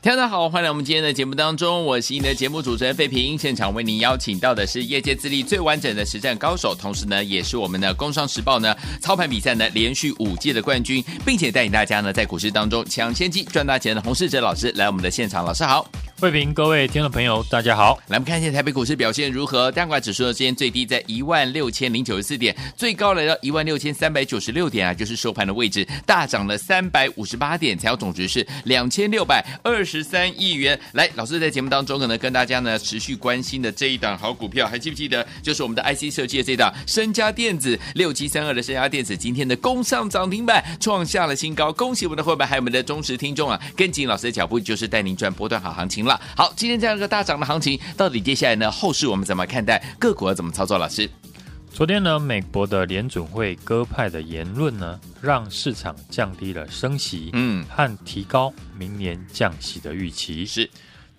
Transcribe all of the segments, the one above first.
大家好，欢迎来我们今天的节目当中，我是你的节目主持人费平。现场为您邀请到的是业界资历最完整的实战高手，同时呢，也是我们的《工商时报》呢操盘比赛呢连续五届的冠军，并且带领大家呢在股市当中抢先机赚大钱的洪世哲老师来我们的现场。老师好，慧平，各位听众朋友，大家好。来，我们看一下台北股市表现如何？单管指数呢，今天最低在一万六千零九十四点，最高来到一万六千三百九十六点啊，就是收盘的位置，大涨了三百五十八点，成交总值是两千六百二十三亿元。来，老师在节目当中可能跟大家呢持续关心的这一档好股票，还记不记得？就是我们的 IC 设计的这一档身家电子六七三二的身家电子，今天的攻上涨停板，创下了新高。恭喜我们的伙伴，还有我们的忠实听众啊！跟紧老师的脚步，就是带您赚波段好行情了。好，今天这样一个大涨的行情，到底接下来呢后市我们怎么看待？个股要怎么操作？老师，昨天呢，美国的联准会鸽派的言论呢，让市场降低了升息，嗯，和提高明年降息的预期。是。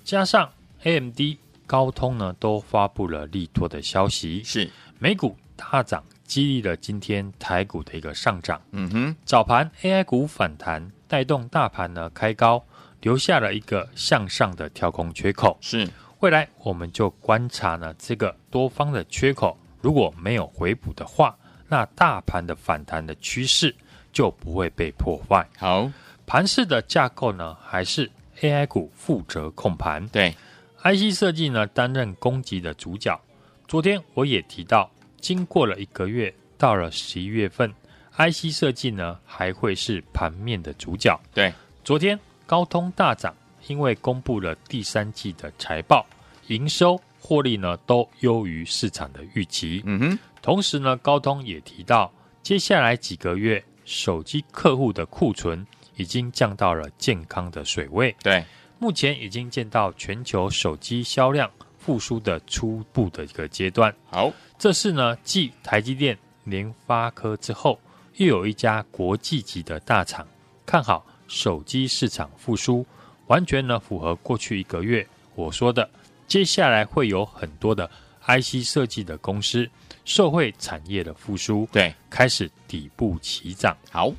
加上 AMD、高通呢都发布了利多的消息，是美股大涨，激励了今天台股的一个上涨。嗯哼，早盘 AI 股反弹，带动大盘呢开高，留下了一个向上的跳空缺口。是，未来我们就观察呢这个多方的缺口，如果没有回补的话，那大盘的反弹的趋势就不会被破坏。好，盘市的架构呢还是。AI 股负责控盘，对，IC 设计呢担任攻击的主角。昨天我也提到，经过了一个月，到了十一月份，IC 设计呢还会是盘面的主角。对，昨天高通大涨，因为公布了第三季的财报，营收获利呢都优于市场的预期。嗯哼，同时呢，高通也提到，接下来几个月手机客户的库存。已经降到了健康的水位。对，目前已经见到全球手机销量复苏的初步的一个阶段。好，这是呢继台积电、联发科之后，又有一家国际级的大厂看好手机市场复苏，完全呢符合过去一个月我说的，接下来会有很多的 IC 设计的公司受惠产业的复苏，对，开始底部起涨。好。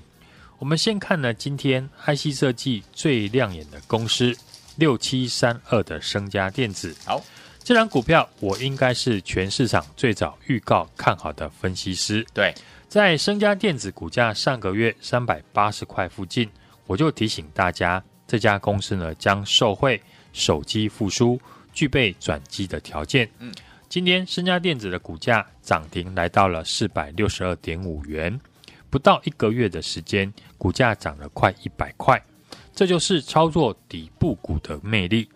我们先看呢，今天 IC 设计最亮眼的公司六七三二的升家电子。好，这张股票我应该是全市场最早预告看好的分析师。对，在升家电子股价上个月三百八十块附近，我就提醒大家，这家公司呢将受惠手机复苏，具备转机的条件。嗯，今天身家电子的股价涨停来到了四百六十二点五元。不到一个月的时间，股价涨了快一百块，这就是操作底部股的魅力。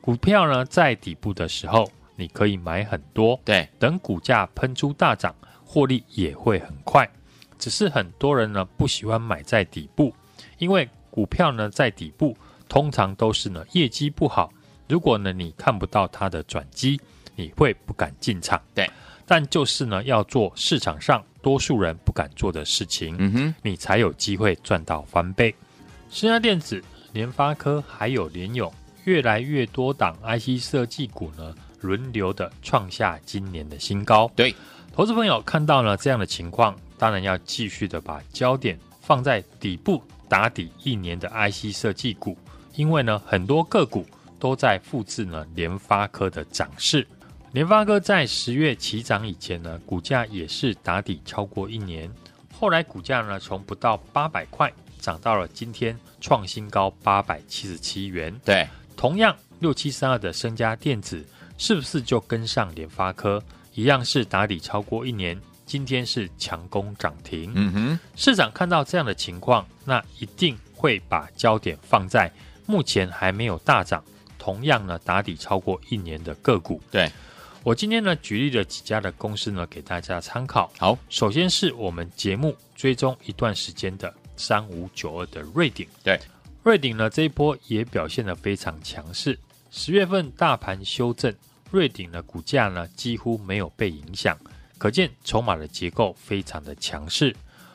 股票呢，在底部的时候，你可以买很多，对，等股价喷出大涨，获利也会很快。只是很多人呢不喜欢买在底部，因为股票呢在底部通常都是呢业绩不好。如果呢你看不到它的转机，你会不敢进场。对，但就是呢要做市场上。多数人不敢做的事情，嗯哼，你才有机会赚到翻倍。升佳电子、联发科还有联咏，越来越多档 IC 设计股呢，轮流的创下今年的新高。对，投资朋友看到了这样的情况，当然要继续的把焦点放在底部打底一年的 IC 设计股，因为呢，很多个股都在复制呢联发科的涨势。联发科在十月起涨以前呢，股价也是打底超过一年，后来股价呢从不到八百块涨到了今天创新高八百七十七元。对，同样六七三二的升家电子是不是就跟上联发科一样是打底超过一年？今天是强攻涨停。嗯哼，市场看到这样的情况，那一定会把焦点放在目前还没有大涨，同样呢打底超过一年的个股。对。我今天呢举例了几家的公司呢给大家参考。好，首先是我们节目追踪一段时间的三五九二的瑞鼎。对，瑞鼎呢这一波也表现得非常强势。十月份大盘修正，瑞鼎的股价呢几乎没有被影响，可见筹码的结构非常的强势。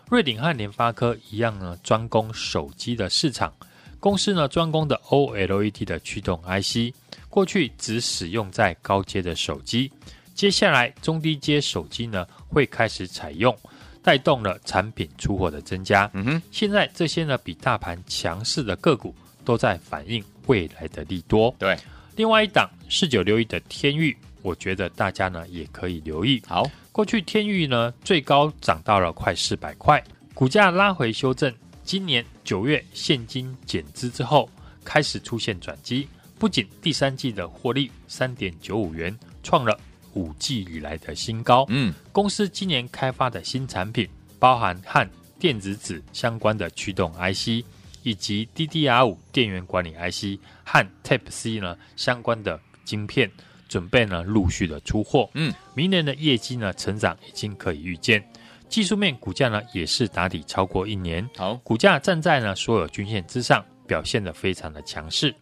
瑞鼎和联发科一样呢，专攻手机的市场。公司呢专攻的 OLED 的驱动 IC。过去只使用在高阶的手机，接下来中低阶手机呢会开始采用，带动了产品出货的增加。嗯哼，现在这些呢比大盘强势的个股都在反映未来的利多。对，另外一档四九六一的天钰，我觉得大家呢也可以留意。好，过去天域呢最高涨到了快四百块，股价拉回修正。今年九月现金减资之后，开始出现转机，不仅第三季的获利三点九五元，创了五季以来的新高。嗯，公司今年开发的新产品，包含和电子纸相关的驱动 IC，以及 DDR 五电源管理 IC 和 Type C 呢相关的晶片，准备呢陆续的出货。嗯，明年的业绩呢成长已经可以预见。技术面股价呢也是打底超过一年，好，股价站在呢所有均线之上，表现的非常的强势。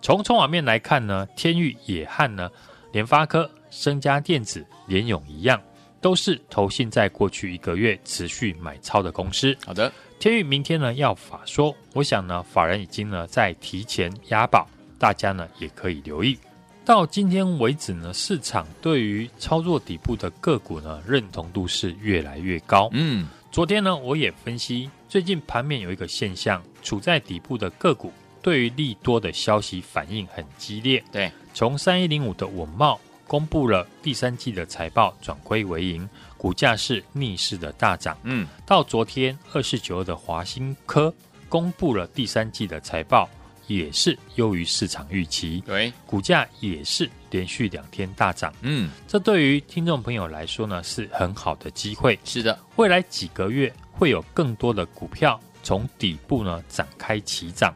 从筹码面来看呢，天域也和呢联发科、升家电子、联勇一样，都是投信在过去一个月持续买超的公司。好的，天域明天呢要法说，我想呢法人已经呢在提前押宝，大家呢也可以留意。到今天为止呢，市场对于操作底部的个股呢认同度是越来越高。嗯，昨天呢我也分析，最近盘面有一个现象，处在底部的个股对于利多的消息反应很激烈。对，从三一零五的稳懋公布了第三季的财报转亏为盈，股价是逆势的大涨。嗯，到昨天二四九二的华新科公布了第三季的财报。也是优于市场预期，对，股价也是连续两天大涨。嗯，这对于听众朋友来说呢，是很好的机会。是的，未来几个月会有更多的股票从底部呢展开起涨，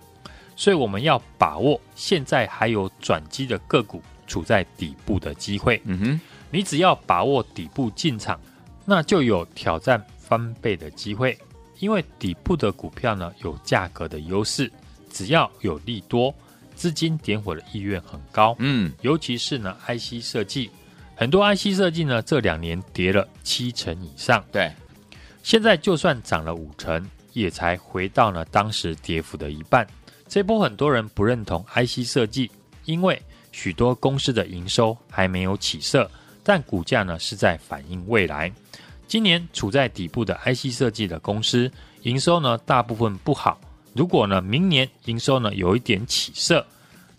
所以我们要把握现在还有转机的个股处在底部的机会。嗯哼，你只要把握底部进场，那就有挑战翻倍的机会，因为底部的股票呢有价格的优势。只要有利多，资金点火的意愿很高。嗯，尤其是呢，IC 设计，很多 IC 设计呢这两年跌了七成以上。对，现在就算涨了五成，也才回到了当时跌幅的一半。这波很多人不认同 IC 设计，因为许多公司的营收还没有起色，但股价呢是在反映未来。今年处在底部的 IC 设计的公司，营收呢大部分不好。如果呢，明年营收呢有一点起色，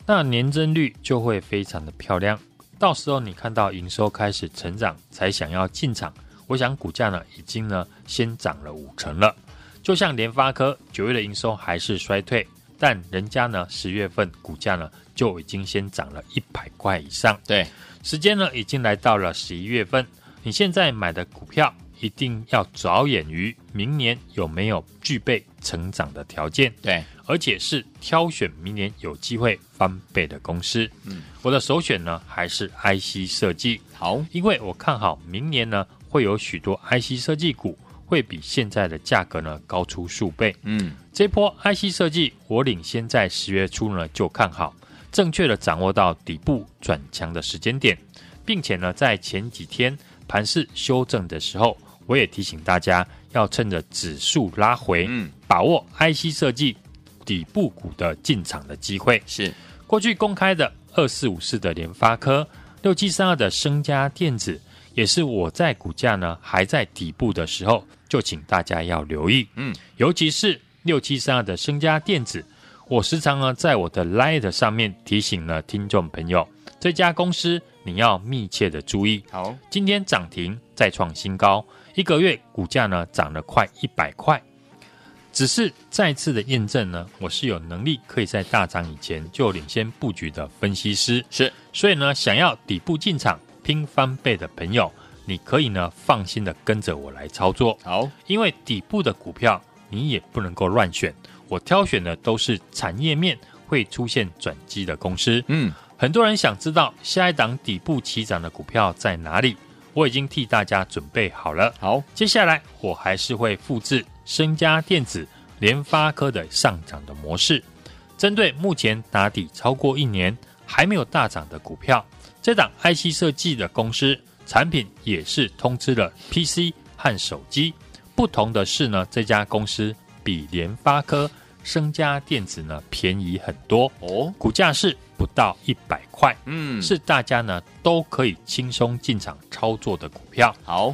那年增率就会非常的漂亮。到时候你看到营收开始成长，才想要进场，我想股价呢已经呢先涨了五成了。就像联发科九月的营收还是衰退，但人家呢十月份股价呢就已经先涨了一百块以上。对，时间呢已经来到了十一月份，你现在买的股票。一定要着眼于明年有没有具备成长的条件，对，而且是挑选明年有机会翻倍的公司。嗯，我的首选呢还是 IC 设计，好，因为我看好明年呢会有许多 IC 设计股会比现在的价格呢高出数倍。嗯，这波 IC 设计我领先在十月初呢就看好，正确的掌握到底部转强的时间点，并且呢在前几天盘势修正的时候。我也提醒大家，要趁着指数拉回，嗯，把握 IC 设计底部股的进场的机会。是过去公开的二四五四的联发科，六七三二的升家电子，也是我在股价呢还在底部的时候，就请大家要留意，嗯，尤其是六七三二的升家电子，我时常呢在我的 Light 上面提醒了听众朋友，这家公司你要密切的注意。好，今天涨停再创新高。一个月股价呢涨了快一百块，只是再次的验证呢，我是有能力可以在大涨以前就领先布局的分析师。是，所以呢，想要底部进场拼翻倍的朋友，你可以呢放心的跟着我来操作。好，因为底部的股票你也不能够乱选，我挑选的都是产业面会出现转机的公司。嗯，很多人想知道下一档底部起涨的股票在哪里？我已经替大家准备好了。好，接下来我还是会复制升佳电子、联发科的上涨的模式，针对目前打底超过一年还没有大涨的股票，这档 IC 设计的公司产品也是通知了 PC 和手机。不同的是呢，这家公司比联发科、升佳电子呢便宜很多哦，股价是。不到一百块，嗯，是大家呢都可以轻松进场操作的股票。好，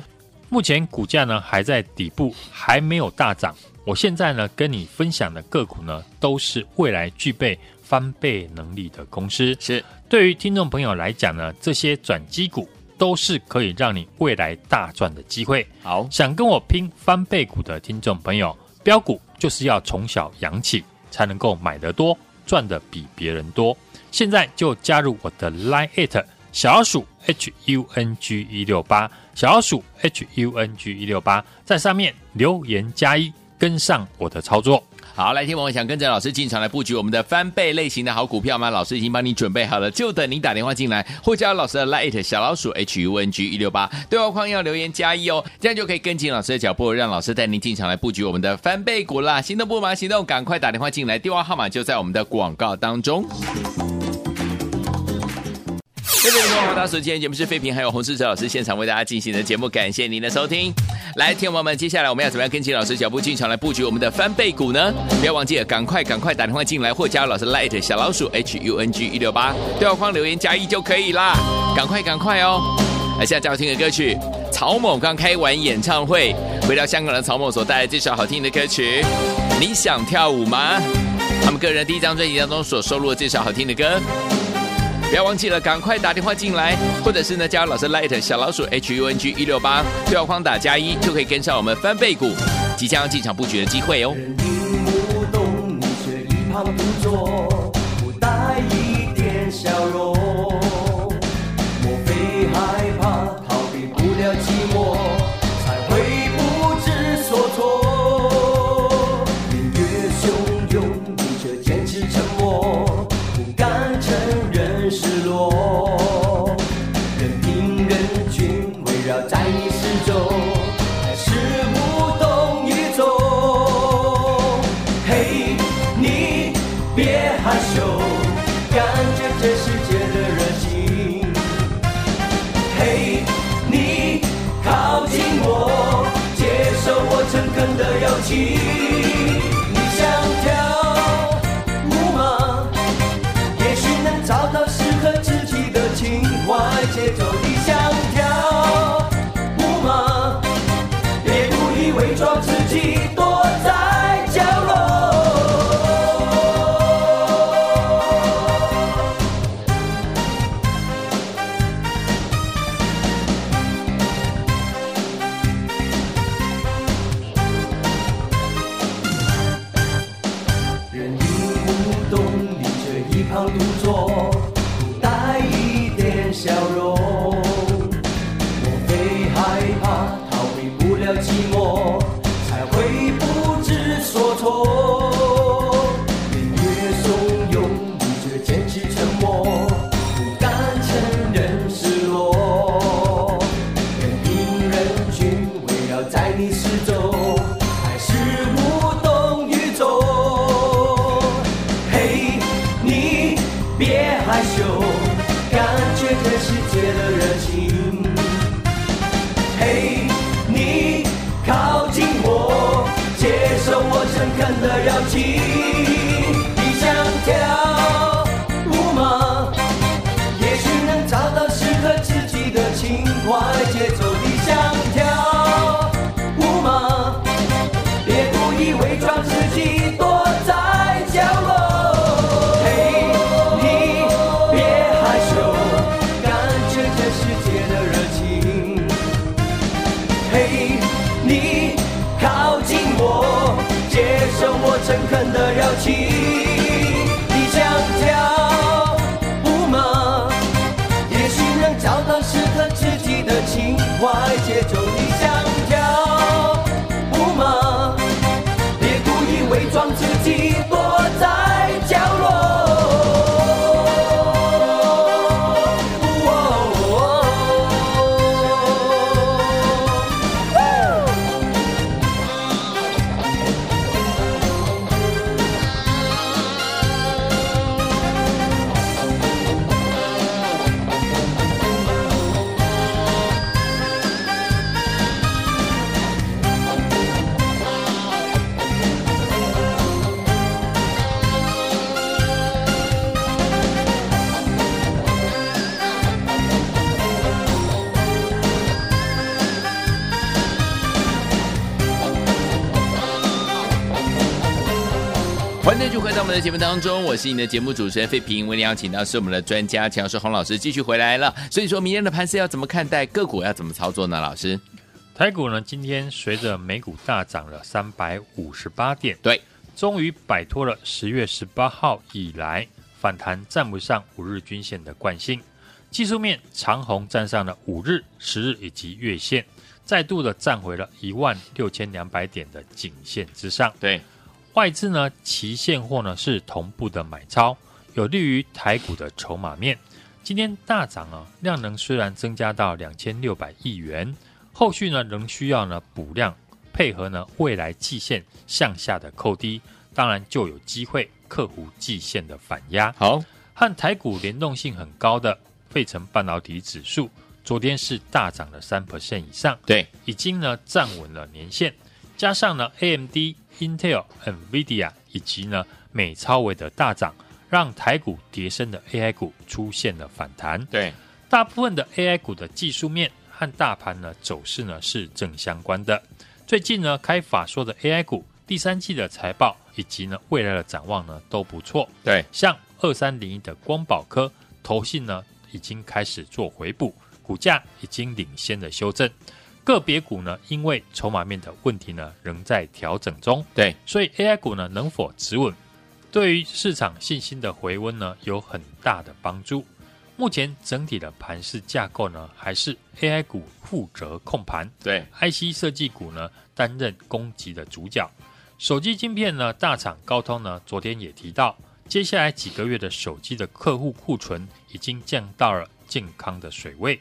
目前股价呢还在底部，还没有大涨。我现在呢跟你分享的个股呢，都是未来具备翻倍能力的公司。是对于听众朋友来讲呢，这些转机股都是可以让你未来大赚的机会。好，想跟我拼翻倍股的听众朋友，标股就是要从小养起，才能够买得多，赚得比别人多。现在就加入我的 Line@ 小老鼠 H U N G 一六八，小老鼠 H U N G 一六八，在上面留言加一，跟上我的操作。好，来听我们想跟着老师进场来布局我们的翻倍类型的好股票吗？老师已经帮你准备好了，就等你打电话进来，或加老师的 Line 小老鼠 H U N G 一六八，对话框要留言加一哦，这样就可以跟紧老师的脚步，让老师带您进场来布局我们的翻倍股啦。心动不忙行动，赶快打电话进来，电话号码就在我们的广告当中。各位观众，大家好，今天节目是废品，还有洪世哲老师现场为大家进行的节目，感谢您的收听。来，听众朋友们，接下来我们要怎么样跟紧老师脚步进场来布局我们的翻倍股呢？不要忘记了，赶快赶快打电话进来，或加入老师 Light 小老鼠 H U N G 一六八对话框留言加一就可以啦，赶快赶快哦！来，现在最好听的歌曲，曹某刚开完演唱会，回到香港的曹某所带来这首好听的歌曲，你想跳舞吗？他们个人第一张专辑当中所收录的这首好听的歌。不要忘记了，赶快打电话进来，或者是呢加入老师 Light 小老鼠 H U N G 一六八对话框打加一，就可以跟上我们翻倍股即将进场布局的机会哦。人听你你想跳舞吗？也许能找到适合自己的情怀节奏你想你失踪，们的节目当中，我是你的节目主持人费平。为你邀请到是我们的专家强势洪老师继续回来了。所以说明天的盘势要怎么看待？个股要怎么操作呢？老师，台股呢今天随着美股大涨了三百五十八点，对，终于摆脱了十月十八号以来反弹站不上五日均线的惯性。技术面长虹站上了五日、十日以及月线，再度的站回了一万六千两百点的颈线之上。对，外资呢，期现货呢是同步的买超，有利于台股的筹码面。今天大涨啊，量能虽然增加到两千六百亿元，后续呢仍需要呢补量，配合呢未来季线向下的扣低，当然就有机会克服季线的反压。好，和台股联动性很高的。费城半导体指数昨天是大涨了三 percent 以上，对，已经呢站稳了年线，加上呢 AMD、Intel、NVIDIA 以及呢美超微的大涨，让台股跌升的 AI 股出现了反弹。对，大部分的 AI 股的技术面和大盘呢走势呢是正相关的。最近呢开法说的 AI 股第三季的财报以及呢未来的展望呢都不错。对，像二三零一的光宝科投信呢。已经开始做回补，股价已经领先的修正。个别股呢，因为筹码面的问题呢，仍在调整中。对，所以 AI 股呢，能否止稳，对于市场信心的回温呢，有很大的帮助。目前整体的盘势架构呢，还是 AI 股负责控盘，对，IC 设计股呢担任攻击的主角。手机晶片呢，大厂高通呢，昨天也提到。接下来几个月的手机的客户库存已经降到了健康的水位，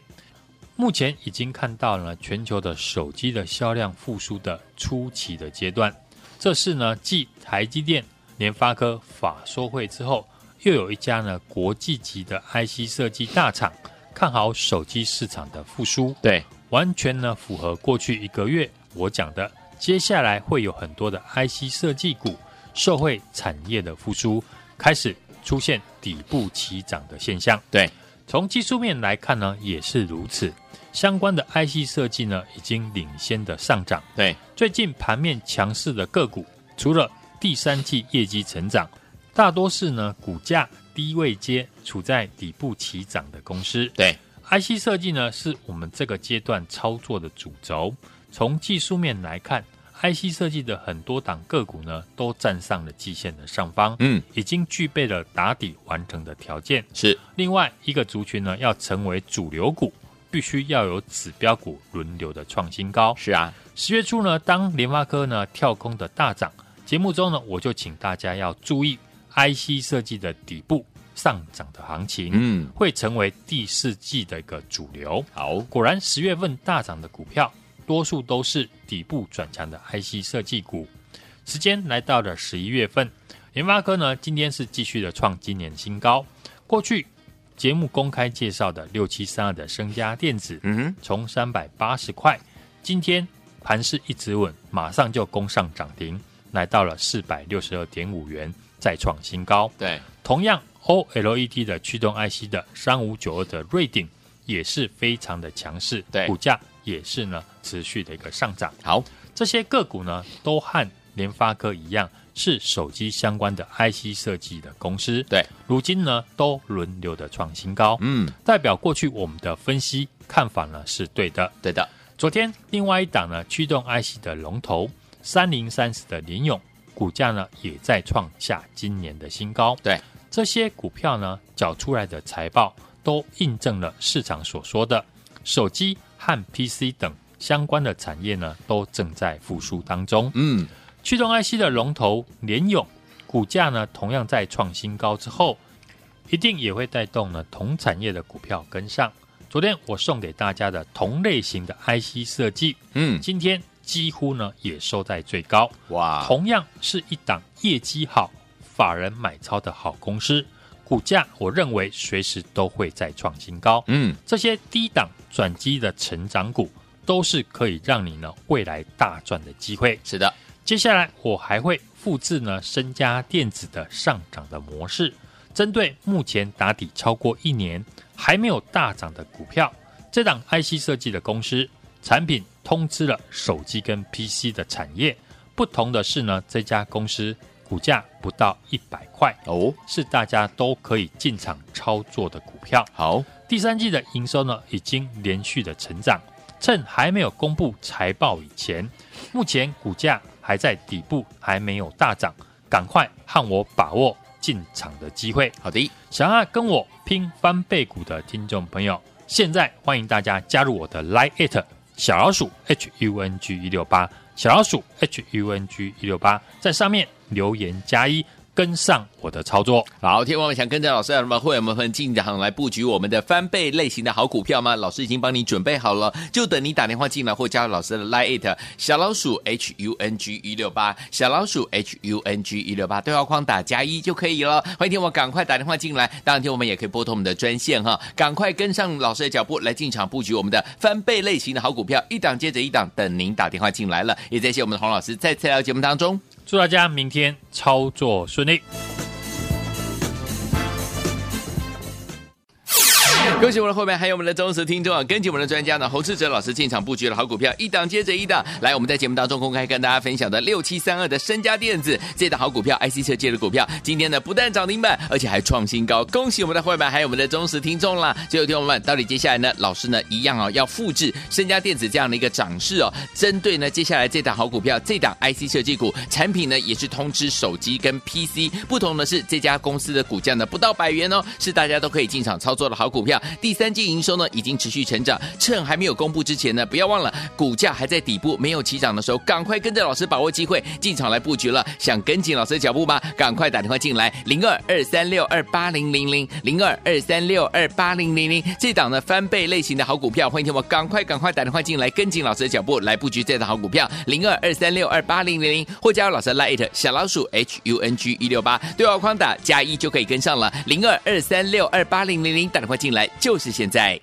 目前已经看到了全球的手机的销量复苏的初期的阶段。这是呢，继台积电、联发科法说会之后，又有一家呢国际级的 IC 设计大厂看好手机市场的复苏。对，完全呢符合过去一个月我讲的，接下来会有很多的 IC 设计股受惠产业的复苏。开始出现底部起涨的现象。对，从技术面来看呢，也是如此。相关的 IC 设计呢，已经领先的上涨。对，最近盘面强势的个股，除了第三季业绩成长，大多是呢股价低位接处在底部起涨的公司。对，IC 设计呢，是我们这个阶段操作的主轴。从技术面来看。IC 设计的很多档个股呢，都站上了季线的上方，嗯，已经具备了打底完成的条件。是，另外一个族群呢，要成为主流股，必须要有指标股轮流的创新高。是啊，十月初呢，当联发科呢跳空的大涨，节目中呢，我就请大家要注意 IC 设计的底部上涨的行情，嗯，会成为第四季的一个主流。好，果然十月份大涨的股票。多数都是底部转强的 IC 设计股。时间来到了十一月份，联发科呢今天是继续的创今年新高。过去节目公开介绍的六七三二的升家电子，嗯哼，从三百八十块，今天盘势一直稳，马上就攻上涨停，来到了四百六十二点五元，再创新高。对，同样 OLED 的驱动 IC 的三五九二的瑞鼎也是非常的强势，对，股价。也是呢，持续的一个上涨。好，这些个股呢，都和联发科一样，是手机相关的 IC 设计的公司。对，如今呢，都轮流的创新高。嗯，代表过去我们的分析看法呢是对的。对的。昨天另外一档呢，驱动 IC 的龙头三零三十的联勇，股价呢也在创下今年的新高。对，这些股票呢，缴出来的财报都印证了市场所说的手机。和 PC 等相关的产业呢，都正在复苏当中。嗯，驱动 IC 的龙头联咏股价呢，同样在创新高之后，一定也会带动呢同产业的股票跟上。昨天我送给大家的同类型的 IC 设计，嗯，今天几乎呢也收在最高。哇，同样是一档业绩好、法人买超的好公司。股价，我认为随时都会再创新高。嗯，这些低档转机的成长股，都是可以让你呢未来大赚的机会。是的，接下来我还会复制呢身家电子的上涨的模式，针对目前打底超过一年还没有大涨的股票，这档 IC 设计的公司产品通知了手机跟 PC 的产业，不同的是呢，这家公司股价不到一百块哦，是大家都可以进场操作的股票。好，第三季的营收呢，已经连续的成长，趁还没有公布财报以前，目前股价还在底部，还没有大涨，赶快和我把握进场的机会。好的，想要跟我拼翻倍股的听众朋友，现在欢迎大家加入我的 Line@ It 小老鼠 H U N G 一六八，小老鼠 H U N G 一六八，在上面留言加一。跟上我的操作，好，听众们想跟着老师，那么会员们进场来布局我们的翻倍类型的好股票吗？老师已经帮你准备好了，就等你打电话进来或加入老师的 Line 小老鼠 H U N G 一六八，小老鼠 H U N G 一六八，对话框打加一就可以了。欢迎听我赶快打电话进来，当然听我们也可以拨通我们的专线哈，赶快跟上老师的脚步来进场布局我们的翻倍类型的好股票，一档接着一档，等您打电话进来了。也谢谢我们的洪老师再次来到节目当中。祝大家明天操作顺利。恭喜我们的后面还有我们的忠实听众啊！跟紧我们的专家呢，侯志哲老师进场布局了好股票，一档接着一档。来，我们在节目当中公开跟大家分享的六七三二的身家电子这档好股票，IC 设计的股票，今天呢不但涨停板，而且还创新高。恭喜我们的会员还有我们的忠实听众啦！最后听众们，到底接下来呢，老师呢一样哦，要复制身家电子这样的一个涨势哦。针对呢接下来这档好股票，这档 IC 设计股产品呢也是通吃手机跟 PC，不同的是这家公司的股价呢不到百元哦，是大家都可以进场操作的好股票。第三季营收呢已经持续成长，趁还没有公布之前呢，不要忘了股价还在底部没有起涨的时候，赶快跟着老师把握机会进场来布局了。想跟紧老师的脚步吗？赶快打电话进来，零二二三六二八零零零零二二三六二八零零零。这档呢翻倍类型的好股票，欢迎听我赶快赶快打电话进来，跟紧老师的脚步来布局这档好股票，零二二三六二八零零零或加入老师的 Line 小老鼠 H U N G 一六八，对话框打加一就可以跟上了，零二二三六二八零零零打电话进来就是现在。